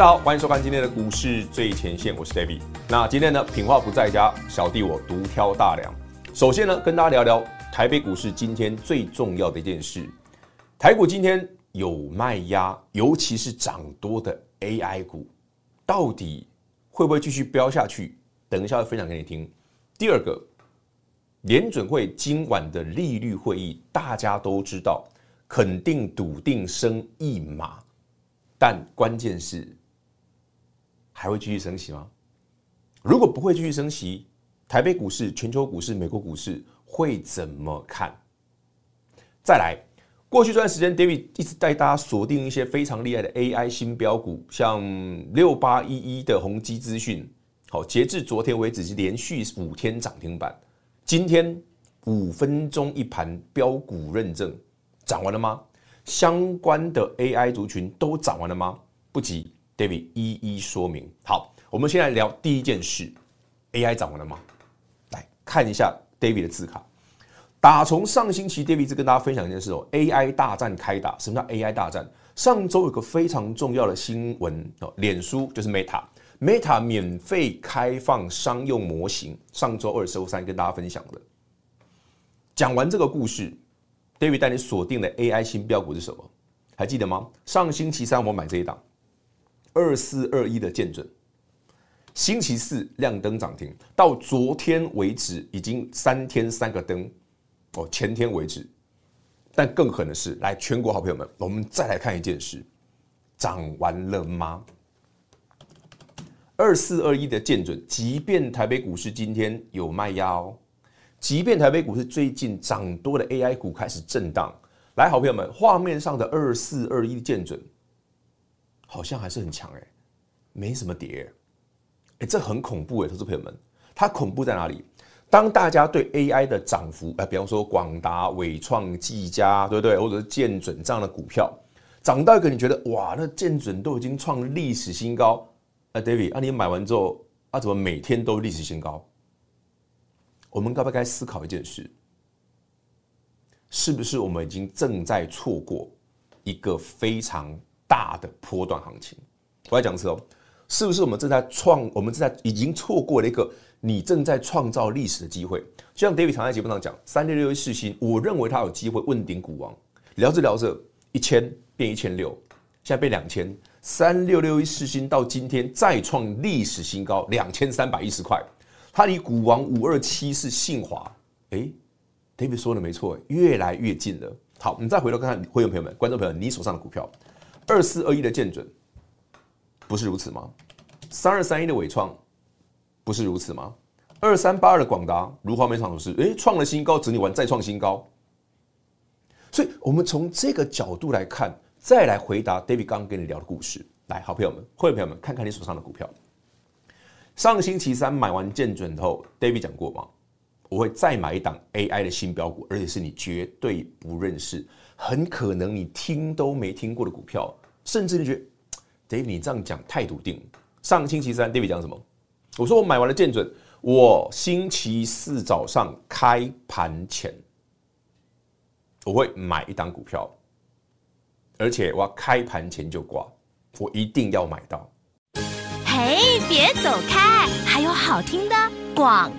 大家好，欢迎收看今天的股市最前线，我是 David。那今天呢，品话不在家，小弟我独挑大梁。首先呢，跟大家聊聊台北股市今天最重要的一件事。台股今天有卖压，尤其是涨多的 AI 股，到底会不会继续飙下去？等一下会分享给你听。第二个，联准会今晚的利率会议，大家都知道，肯定笃定升一码，但关键是。还会继续升息吗？如果不会继续升息，台北股市、全球股市、美国股市会怎么看？再来，过去这段时间，David 一直带大家锁定一些非常厉害的 AI 新标股，像六八一一的宏基资讯，好，截至昨天为止是连续五天涨停板。今天五分钟一盘标股认证涨完了吗？相关的 AI 族群都涨完了吗？不急。David 一一说明。好，我们先来聊第一件事：AI 涨完了吗？来看一下 David 的字卡。打从上星期，David 一直跟大家分享一件事哦，AI 大战开打。什么叫 AI 大战？上周有个非常重要的新闻哦，脸书就是 Meta，Meta 免费开放商用模型。上周二、周三跟大家分享的。讲完这个故事，David 带你锁定的 AI 新标股是什么？还记得吗？上星期三我买这一档。二四二一的见准，星期四亮灯涨停，到昨天为止已经三天三个灯，哦，前天为止。但更狠的是，来全国好朋友们，我们再来看一件事，涨完了吗？二四二一的见准，即便台北股市今天有卖压哦，即便台北股市最近涨多的 AI 股开始震荡，来，好朋友们，画面上的二四二一的建准。好像还是很强哎，没什么跌，哎，这很恐怖哎，投资朋友们，它恐怖在哪里？当大家对 AI 的涨幅，哎，比方说广达、伟创、技嘉，对不对？或者是建准这样的股票，涨到一个你觉得哇，那建准都已经创历史新高，哎，David，啊，你买完之后，啊，怎么每天都历史新高？我们该不该思考一件事？是不是我们已经正在错过一个非常大的波段行情，我来讲一次哦，是不是我们正在创，我们正在已经错过了一个你正在创造历史的机会？就像 David 常在节目上讲，三六六一四星，我认为他有机会问鼎股王。聊着聊着，一千变一千六，现在变两千，三六六一四星到今天再创历史新高，两千三百一十块。它离股王五二七是信华，哎，David 说的没错，越来越近了。好，你再回头看看会员朋友们、观众朋友，你手上的股票。二四二一的建准，不是如此吗？三二三一的纬创，不是如此吗？二三八二的广达，如画面上是，诶，创了新高，整理完再创新高。所以，我们从这个角度来看，再来回答 David 刚刚跟你聊的故事。来，好朋友们、会员朋友们，看看你手上的股票。上星期三买完建准后，David 讲过吗？我会再买一档 AI 的新标股，而且是你绝对不认识，很可能你听都没听过的股票。甚至你觉得，David，你这样讲太笃定。上星期三，David 讲什么？我说我买完了建准，我星期四早上开盘前，我会买一档股票，而且我要开盘前就挂，我一定要买到。嘿，别走开，还有好听的广。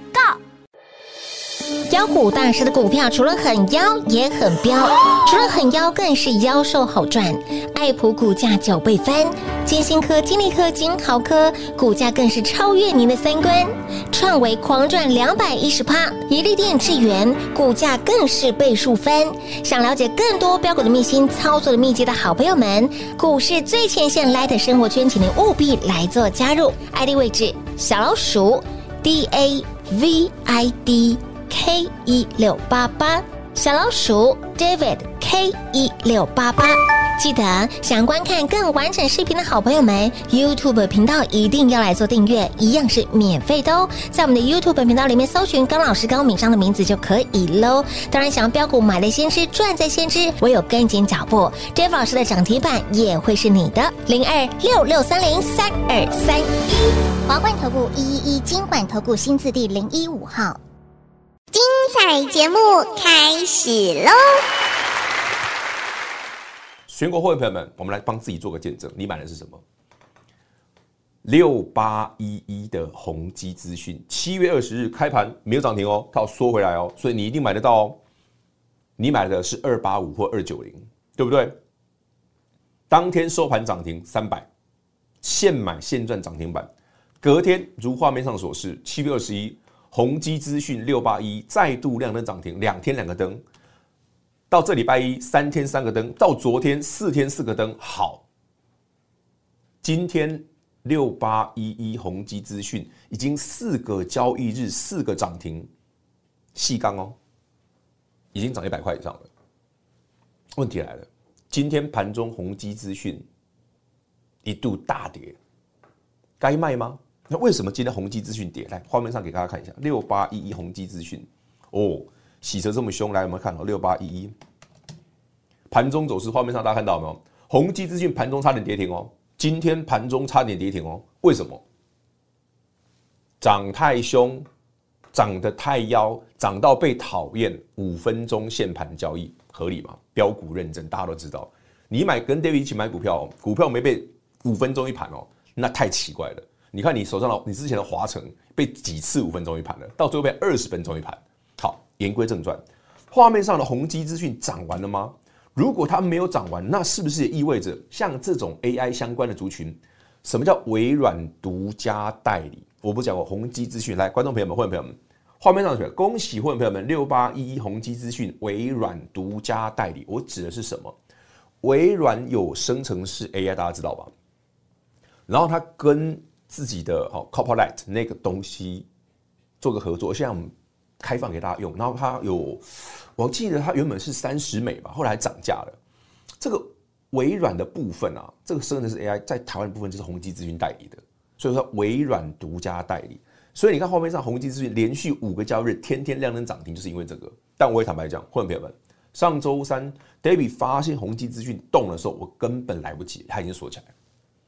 妖股大师的股票除了很妖，也很彪，除了很妖，更是妖兽好赚。爱普股价九倍翻，金星科、金利科、金豪科股价更是超越您的三观。创维狂赚两百一十趴，怡利电、智源股价更是倍数翻。想了解更多标股的秘辛、操作的秘籍的好朋友们，股市最前线 Light 生活圈，请您务必来做加入。ID 位置小老鼠 D A V I D K 一六八八，小老鼠 David K 一六八八。记得想观看更完整视频的好朋友们，YouTube 频道一定要来做订阅，一样是免费的哦。在我们的 YouTube 频道里面搜寻高老师高敏章的名字就可以喽。当然，想要标股买在先知，赚在先知，唯有跟紧脚步，Jeff 老师的涨停板也会是你的。零二六六三零三二三一，华冠投顾一一一金管投顾新字第零一五号，精彩节目开始喽！全国会员朋友们，我们来帮自己做个见证，你买的是什么？六八一一的宏基资讯，七月二十日开盘没有涨停哦，它要缩回来哦，所以你一定买得到哦。你买的是二八五或二九零，对不对？当天收盘涨停三百，现买现赚涨停板。隔天如画面上所示，七月二十一，宏基资讯六八一再度亮灯涨停，两天两个灯。到这礼拜一三天三个灯，到昨天四天四个灯，好。今天六八一一宏基资讯已经四个交易日四个涨停，细钢哦，已经涨一百块以上了。问题来了，今天盘中宏基资讯一度大跌，该卖吗？那为什么今天宏基资讯跌？来，画面上给大家看一下，六八一一宏基资讯哦。洗车这么凶，来，我们看到六八一一盘中走势，画面上大家看到没有？宏基资讯盘中差点跌停哦，今天盘中差点跌停哦，为什么？涨太凶，涨得太妖，涨到被讨厌，五分钟限盘交易合理吗？标股认证，大家都知道，你买跟 David 一起买股票，股票没被五分钟一盘哦，那太奇怪了。你看你手上的，你之前的华城被几次五分钟一盘了，到最后被二十分钟一盘。好言归正传，画面上的宏基资讯涨完了吗？如果它没有涨完，那是不是也意味着像这种 AI 相关的族群，什么叫微软独家代理？我不讲过宏基资讯，来，观众朋友们、会员朋友们，画面上去，恭喜会员朋友们，六八一一宏基资讯微软独家代理，我指的是什么？微软有生成式 AI，大家知道吧？然后它跟自己的好 Copilot 那个东西做个合作，像。开放给大家用，然后它有，我记得它原本是三十美吧，后来涨价了。这个微软的部分啊，这个生成是 AI 在台湾的部分就是宏基资讯代理的，所以说微软独家代理。所以你看画面上宏基资讯连续五个交易日天天亮灯涨停，就是因为这个。但我也坦白讲，会员朋友们，上周三 David 发现宏基资讯动的时候，我根本来不及，它已经锁起来了。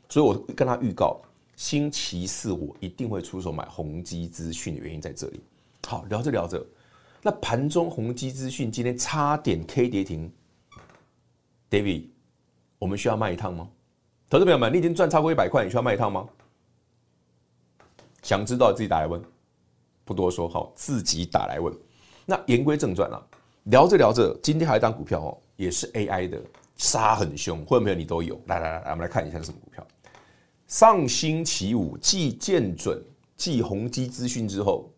所以我跟他预告，星期四我一定会出手买宏基资讯的原因在这里。好，聊着聊着，那盘中宏基资讯今天差点 K 跌停，David，我们需要卖一趟吗？投资朋友们，你已经赚超过一百块，你需要卖一趟吗？想知道自己打来问，不多说，好，自己打来问。那言归正传啊，聊着聊着，今天还有一档股票哦，也是 AI 的，杀很凶，会不会你都有？来来来，我们来看一下是什么股票。上星期五继建准、继宏基资讯之后。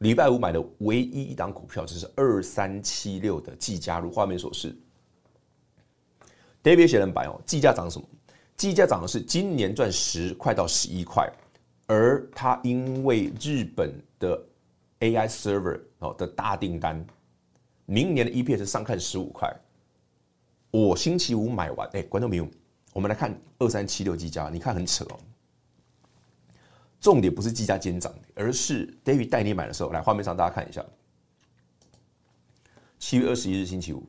礼拜五买的唯一一档股票就是二三七六的技嘉，如画面所示。David 写人白哦，技嘉涨什么？技嘉涨的是今年赚十块到十一块，而它因为日本的 AI server 哦的大订单，明年的 EPS 上看十五块。我星期五买完，哎，观众朋友，我们来看二三七六技嘉，你看很扯哦。重点不是技嘉今天涨，而是 David 带你买的时候，来画面上大家看一下，七月二十一日星期五，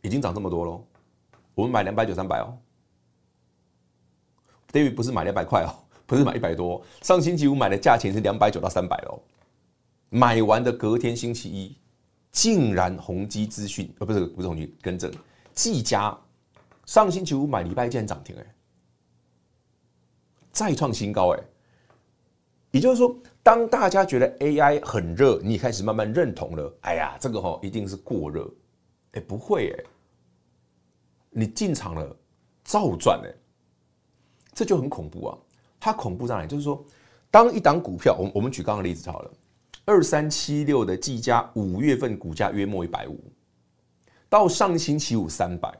已经涨这么多喽。我们买两百九三百哦，David 不是买两百块哦，不是买一百多，上星期五买的价钱是两百九到三百哦。买完的隔天星期一，竟然宏基资讯，呃，不是不是宏碁，更正，技嘉，上星期五买礼拜竟然涨停哎。再创新高哎，也就是说，当大家觉得 AI 很热，你开始慢慢认同了。哎呀，这个哈一定是过热。哎，不会哎，你进场了，照赚哎，这就很恐怖啊！它恐怖在哪里？就是说，当一档股票，我我们举刚刚例子好了，二三七六的技嘉五月份股价约莫一百五，到上星期五三百，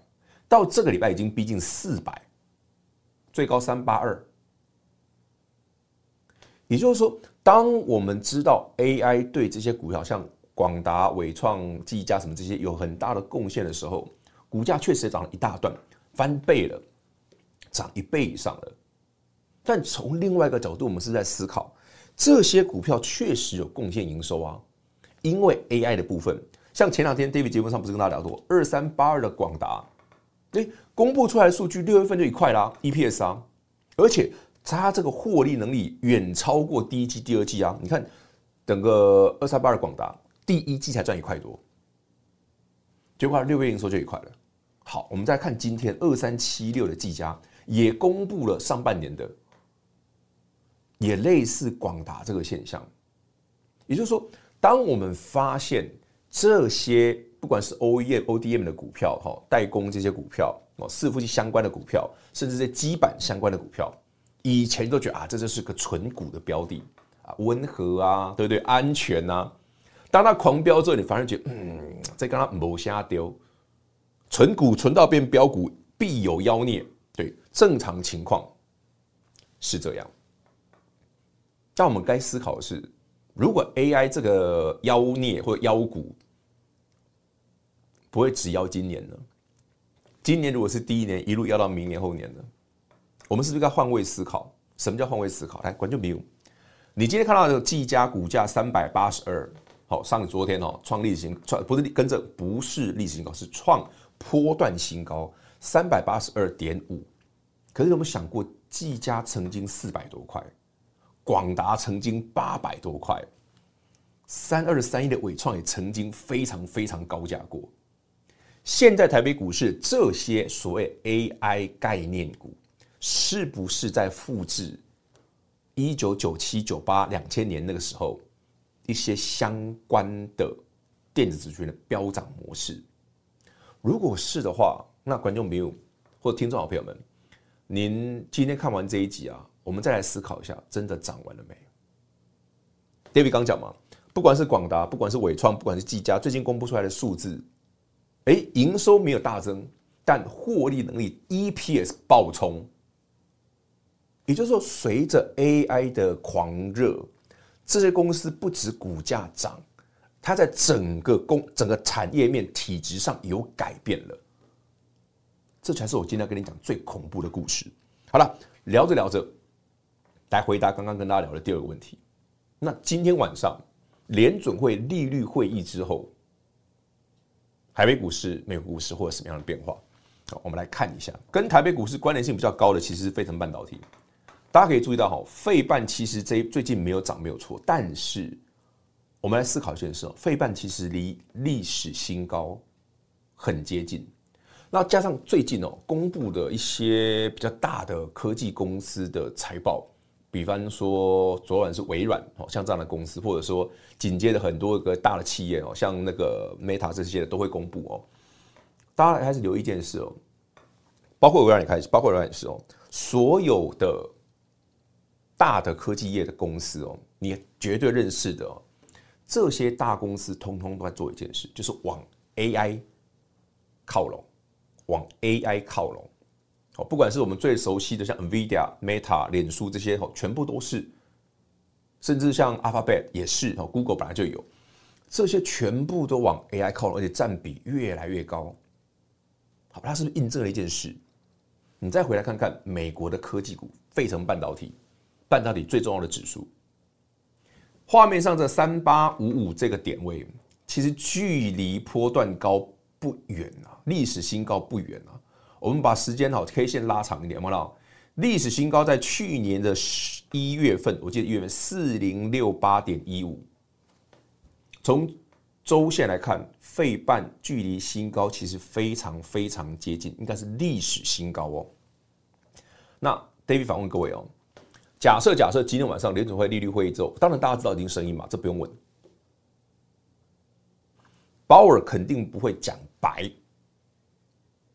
到这个礼拜已经逼近四百，最高三八二。也就是说，当我们知道 AI 对这些股票，像广达、伟创、技嘉什么这些有很大的贡献的时候，股价确实涨了一大段，翻倍了，涨一倍以上了。但从另外一个角度，我们是在思考，这些股票确实有贡献营收啊，因为 AI 的部分，像前两天 David 节目上不是跟大家聊过，二三八二的广达，诶，公布出来的数据，六月份就一块啦，EPS 啊，而且。它这个获利能力远超过第一季、第二季啊！你看，整个二三八二广达第一季才赚一块多，结果六月营收就一块了。好，我们再看今天二三七六的技嘉也公布了上半年的，也类似广达这个现象。也就是说，当我们发现这些不管是 OEM、ODM 的股票、哈代工这些股票、哦伺服器相关的股票，甚至这些基板相关的股票。以前都觉得啊，这就是个存股的标的啊，温和啊，对不对？安全啊。当它狂飙之后，你反而觉得，嗯，这跟它某瞎丢，存股存到变标股，必有妖孽。对，正常情况是这样。但我们该思考的是，如果 AI 这个妖孽或者妖股不会只要今年的？今年如果是第一年，一路要到明年后年呢？我们是不是该换位思考？什么叫换位思考？来，观众朋友，你今天看到的技嘉股价三百八十二，好，上昨天哦创历史新创不是跟着不是历史新高，是创波段新高三百八十二点五。可是有没有想过，技嘉曾经四百多块，广达曾经八百多块，三二三一的纬创也曾经非常非常高价过。现在台北股市这些所谓 AI 概念股。是不是在复制一九九七、九八、两千年那个时候一些相关的电子资讯的飙涨模式？如果是的话，那观众朋友或听众好朋友们，您今天看完这一集啊，我们再来思考一下，真的涨完了没？David 刚讲嘛，不管是广达，不管是纬创，不管是技嘉，最近公布出来的数字，哎，营收没有大增，但获利能力 EPS 爆冲。也就是说，随着 AI 的狂热，这些公司不止股价涨，它在整个工、整个产业面体质上有改变了。这才是我今天要跟你讲最恐怖的故事。好了，聊着聊着，来回答刚刚跟大家聊的第二个问题。那今天晚上联准会利率会议之后，台北股市、美国股市会有什么样的变化？好，我们来看一下，跟台北股市关联性比较高的，其实是费城半导体。大家可以注意到，哈，费半其实这最近没有涨，没有错。但是，我们来思考一件事，费半其实离历史新高很接近。那加上最近哦，公布的一些比较大的科技公司的财报，比方说昨晚是微软哦，像这样的公司，或者说紧接着很多个大的企业哦，像那个 Meta 这些都会公布哦。大家开始留意一件事哦，包括微软也开始，包括微软也是哦，所有的。大的科技业的公司哦，你绝对认识的哦，这些大公司通通都在做一件事，就是往 AI 靠拢，往 AI 靠拢。哦，不管是我们最熟悉的像 NVIDIA、Meta、脸书这些哦，全部都是，甚至像 Alphabet 也是哦，Google 本来就有，这些全部都往 AI 靠拢，而且占比越来越高。好，它是不是印证了一件事？你再回来看看美国的科技股，费城半导体。半导体最重要的指数，画面上这三八五五这个点位，其实距离波段高不远啊，历史新高不远啊。我们把时间好 K 线拉长一点，有没有看到？历史新高在去年的十一月份，我记得一月份四零六八点一五。从周线来看，费半距离新高其实非常非常接近，应该是历史新高哦。那 David 反问各位哦。假设假设今天晚上联准会利率会议之后，当然大家知道已经声音嘛，这不用问。鲍尔肯定不会讲白，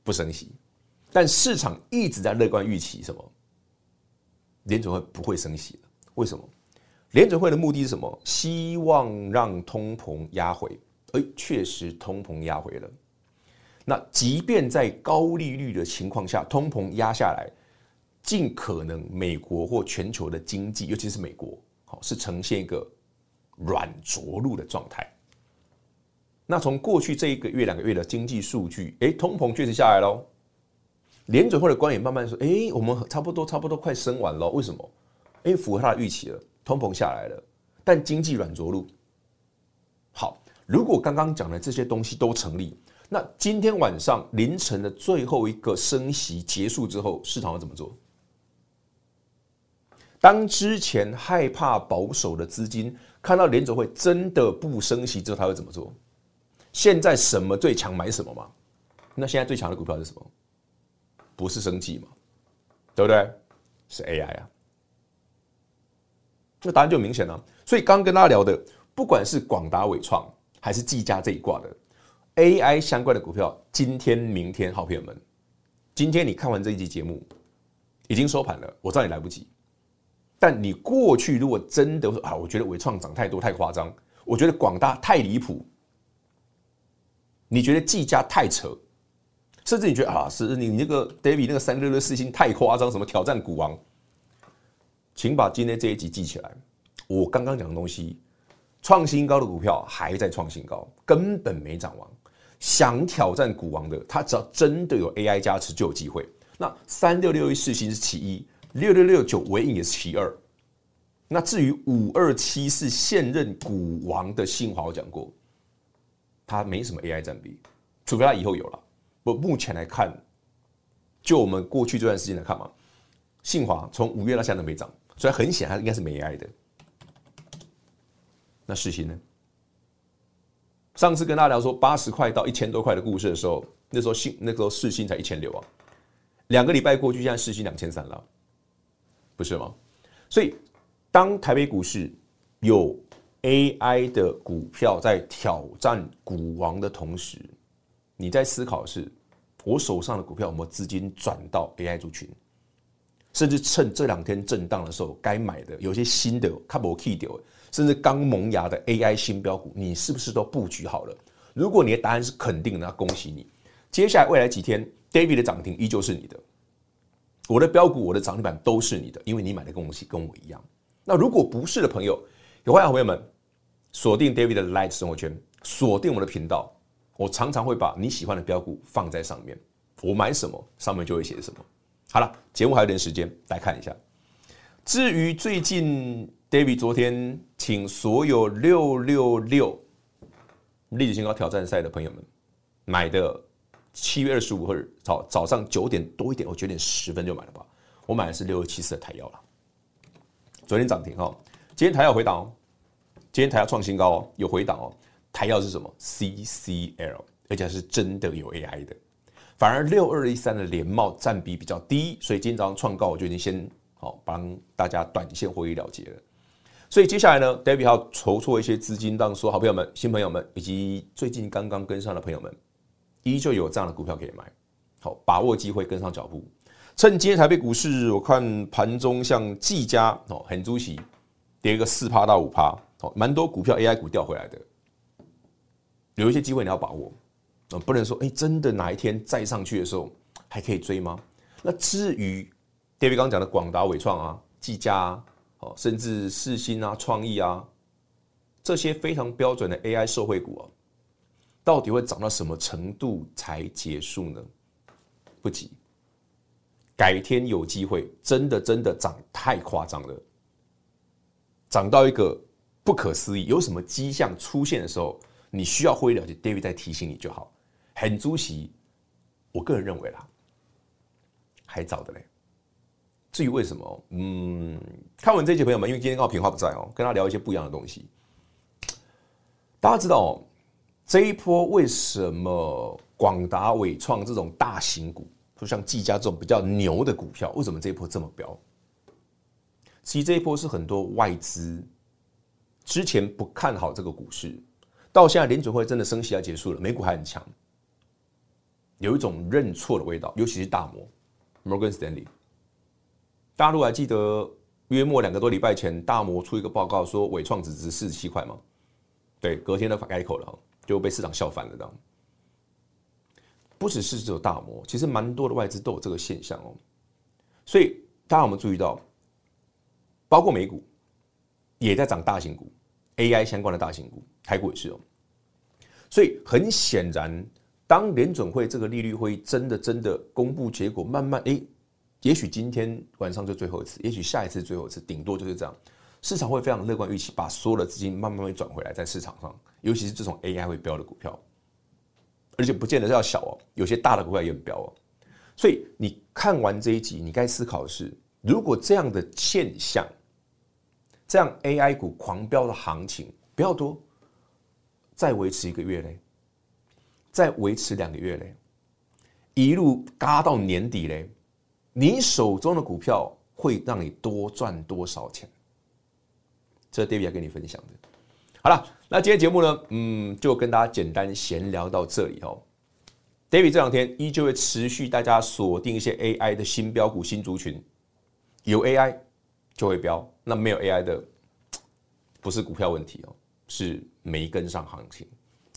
不升息，但市场一直在乐观预期什么？联准会不会升息了？为什么？联准会的目的是什么？希望让通膨压回，哎，确实通膨压回了。那即便在高利率的情况下，通膨压下来，尽可能美国或全球的经济，尤其是美国，好是呈现一个软着陆的状态。那从过去这一个月、两个月的经济数据，哎，通膨确实下来喽。联准会的官员慢慢说，哎，我们差不多、差不多快升完了。为什么？因为符合他的预期了，通膨下来了，但经济软着陆。好，如果刚刚讲的这些东西都成立。那今天晚上凌晨的最后一个升息结束之后，市场要怎么做？当之前害怕保守的资金看到联准会真的不升息之后，他会怎么做？现在什么最强买什么嘛？那现在最强的股票是什么？不是生技嘛？对不对？是 AI 啊！这答案就明显了。所以刚跟大家聊的，不管是广达、伟创还是技嘉这一挂的。AI 相关的股票，今天、明天，好朋友们，今天你看完这一集节目，已经收盘了。我知道你来不及，但你过去如果真的说啊，我觉得伟创涨太多太夸张，我觉得广大太离谱，你觉得技嘉太扯，甚至你觉得啊，是你那个 David 那个三六六四星太夸张，什么挑战股王，请把今天这一集记起来。我刚刚讲的东西，创新高的股票还在创新高，根本没涨完。想挑战股王的，他只要真的有 AI 加持就有机会。那三六六一四星是其一，六六六九尾影也是其二。那至于五二七四现任股王的新华，我讲过，他没什么 AI 占比，除非他以后有了。不，目前来看，就我们过去这段时间来看嘛，信华从五月到现在都没涨，所以很显然应该是没 AI 的。那世新呢？上次跟大家聊说八十块到一千多块的故事的时候，那时候信那时候世新才一千六啊，两个礼拜过去，现在世新两千三了，不是吗？所以当台北股市有 AI 的股票在挑战股王的同时，你在思考的是我手上的股票有没有资金转到 AI 族群，甚至趁这两天震荡的时候该买的有些新的卡不 key 掉。甚至刚萌芽的 AI 新标股，你是不是都布局好了？如果你的答案是肯定的，那恭喜你。接下来未来几天，David 的涨停依旧是你的，我的标股、我的涨停板都是你的，因为你买的东西跟我一样。那如果不是的朋友，有欢迎朋友们锁定 David 的 Light 生活圈，锁定我的频道。我常常会把你喜欢的标股放在上面，我买什么上面就会写什么。好了，节目还有点时间，来看一下。至于最近。David 昨天请所有六六六历史新高挑战赛的朋友们买的七月二十五号早早上九点多一点，我九点十分就买了吧。我买的是六二七四的台药了，昨天涨停哈，今天台燿回档哦，今天台燿创新高哦，有回档哦。台燿是什么？CCL，而且是真的有 AI 的。反而六二一三的联帽占比比较低，所以今天早上创高，我就已经先好帮大家短线获利了结了。所以接下来呢，David 要筹措一些资金，让所有好朋友们、新朋友们以及最近刚刚跟上的朋友们，依旧有这样的股票可以买。好，把握机会跟上脚步。趁今天台北股市，我看盘中像技嘉哦，很主席跌个四趴到五趴，哦，蛮多股票 AI 股调回来的，有一些机会你要把握。啊不能说哎，真的哪一天再上去的时候还可以追吗？那至于 David 刚讲的广达、伟创啊、技嘉啊。哦，甚至世新啊、创意啊，这些非常标准的 AI 社会股啊，到底会涨到什么程度才结束呢？不急，改天有机会，真的真的涨太夸张了，涨到一个不可思议，有什么迹象出现的时候，你需要会了解，David 再提醒你就好。很主席，我个人认为啦，还早的嘞。至于为什么，嗯，看完这些朋友们，因为今天刚好平话不在哦，跟他聊一些不一样的东西。大家知道哦，这一波为什么广达、伟创这种大型股，就像技嘉这种比较牛的股票，为什么这一波这么飙？其实这一波是很多外资之前不看好这个股市，到现在联准会真的升息要结束了，美股还很强，有一种认错的味道，尤其是大摩 Morgan Stanley。大家如果还记得约莫两个多礼拜前，大摩出一个报告说纬创只值四十七块吗？对，隔天都改口了，就被市场笑翻了。这样，不只是只有大摩，其实蛮多的外资都有这个现象哦。所以大家有没有注意到，包括美股也在涨大型股，AI 相关的大型股，台股也是哦。所以很显然，当联准会这个利率会议真的真的公布结果，慢慢诶，也许今天晚上就最后一次，也许下一次最后一次，顶多就是这样。市场会非常乐观预期，把所有的资金慢慢会转回来在市场上，尤其是这种 AI 会飙的股票，而且不见得是要小哦，有些大的股票也很飙哦。所以你看完这一集，你该思考的是：如果这样的现象，这样 AI 股狂飙的行情不要多，再维持一个月嘞，再维持两个月嘞，一路嘎到年底嘞，你手中的股票会让你多赚多少钱？这是 David 要跟你分享的。好了，那今天节目呢，嗯，就跟大家简单闲聊到这里哦。David 这两天依旧会持续大家锁定一些 AI 的新标股、新族群，有 AI 就会标，那没有 AI 的不是股票问题哦，是没跟上行情。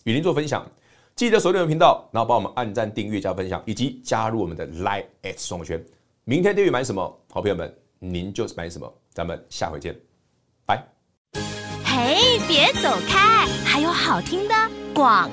与您做分享，记得锁定我们频道，然后帮我们按赞、订阅、加分享，以及加入我们的 Live X 双圈。明天订阅买什么？好朋友们，您就是买什么。咱们下回见，拜。嘿，别走开，还有好听的广。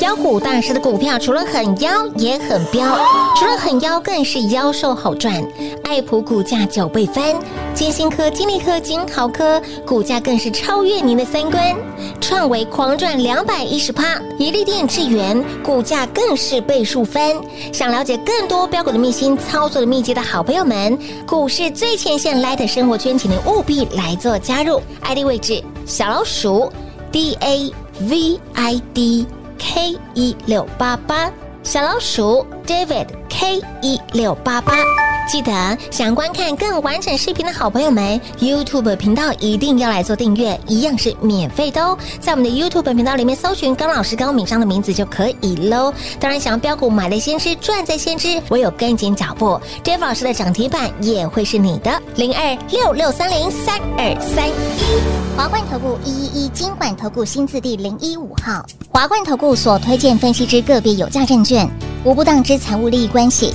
妖股大师的股票除了很妖，也很彪，除了很妖，更是妖兽好赚。爱普股价九倍翻，金星科、金利科、金豪科股价更是超越您的三观。创维狂赚两百一十趴，一利电、智源股价更是倍数翻。想了解更多标股的秘辛、操作的秘籍的好朋友们，股市最前线 Light 生活圈，请您务必来做加入。ID 位置：小老鼠 D A V I D。K 一六八八小老鼠 David K 一六八八，记得想观看更完整视频的好朋友们，YouTube 频道一定要来做订阅，一样是免费的哦。在我们的 YouTube 频道里面搜寻高老师高敏章的名字就可以喽。当然，想要标股买在先知赚在先知，唯有跟紧脚步，David 老师的涨停板也会是你的零二六六三零三二三一。华冠投顾一一一金管投顾新字第零一五号，华冠投顾所推荐分析之个别有价证券，无不当之财务利益关系。